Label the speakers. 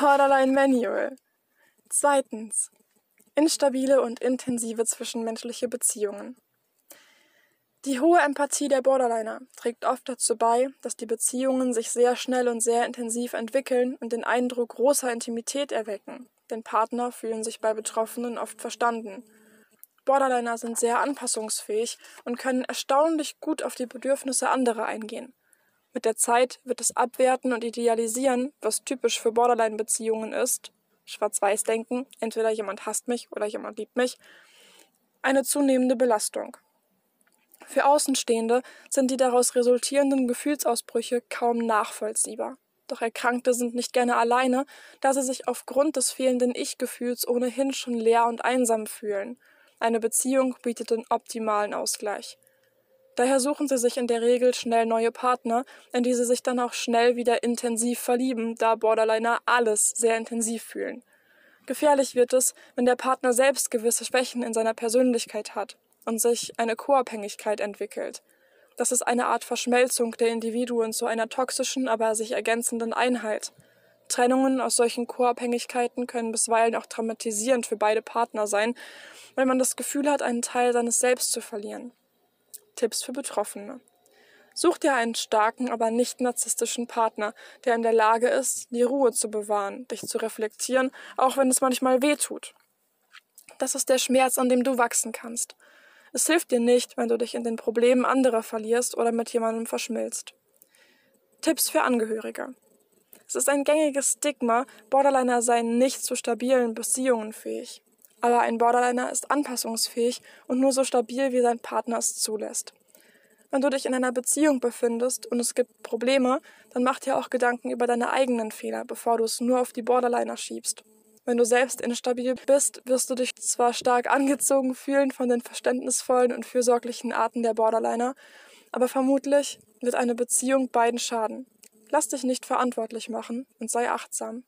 Speaker 1: Borderline Manual. Zweitens. Instabile und intensive zwischenmenschliche Beziehungen. Die hohe Empathie der Borderliner trägt oft dazu bei, dass die Beziehungen sich sehr schnell und sehr intensiv entwickeln und den Eindruck großer Intimität erwecken, denn Partner fühlen sich bei Betroffenen oft verstanden. Borderliner sind sehr anpassungsfähig und können erstaunlich gut auf die Bedürfnisse anderer eingehen. Mit der Zeit wird das Abwerten und Idealisieren, was typisch für Borderline-Beziehungen ist, Schwarz-Weiß-Denken, entweder jemand hasst mich oder jemand liebt mich, eine zunehmende Belastung. Für Außenstehende sind die daraus resultierenden Gefühlsausbrüche kaum nachvollziehbar. Doch Erkrankte sind nicht gerne alleine, da sie sich aufgrund des fehlenden Ich-Gefühls ohnehin schon leer und einsam fühlen. Eine Beziehung bietet den optimalen Ausgleich. Daher suchen sie sich in der Regel schnell neue Partner, in die sie sich dann auch schnell wieder intensiv verlieben, da Borderliner alles sehr intensiv fühlen. Gefährlich wird es, wenn der Partner selbst gewisse Schwächen in seiner Persönlichkeit hat und sich eine Co-Abhängigkeit entwickelt. Das ist eine Art Verschmelzung der Individuen zu einer toxischen, aber sich ergänzenden Einheit. Trennungen aus solchen Co-Abhängigkeiten können bisweilen auch traumatisierend für beide Partner sein, weil man das Gefühl hat, einen Teil seines Selbst zu verlieren. Tipps für Betroffene. Such dir einen starken, aber nicht narzisstischen Partner, der in der Lage ist, die Ruhe zu bewahren, dich zu reflektieren, auch wenn es manchmal weh tut. Das ist der Schmerz, an dem du wachsen kannst. Es hilft dir nicht, wenn du dich in den Problemen anderer verlierst oder mit jemandem verschmilzt. Tipps für Angehörige. Es ist ein gängiges Stigma, Borderliner seien nicht zu stabilen Beziehungen fähig. Aber ein Borderliner ist anpassungsfähig und nur so stabil, wie sein Partner es zulässt. Wenn du dich in einer Beziehung befindest und es gibt Probleme, dann mach dir auch Gedanken über deine eigenen Fehler, bevor du es nur auf die Borderliner schiebst. Wenn du selbst instabil bist, wirst du dich zwar stark angezogen fühlen von den verständnisvollen und fürsorglichen Arten der Borderliner, aber vermutlich wird eine Beziehung beiden schaden. Lass dich nicht verantwortlich machen und sei achtsam.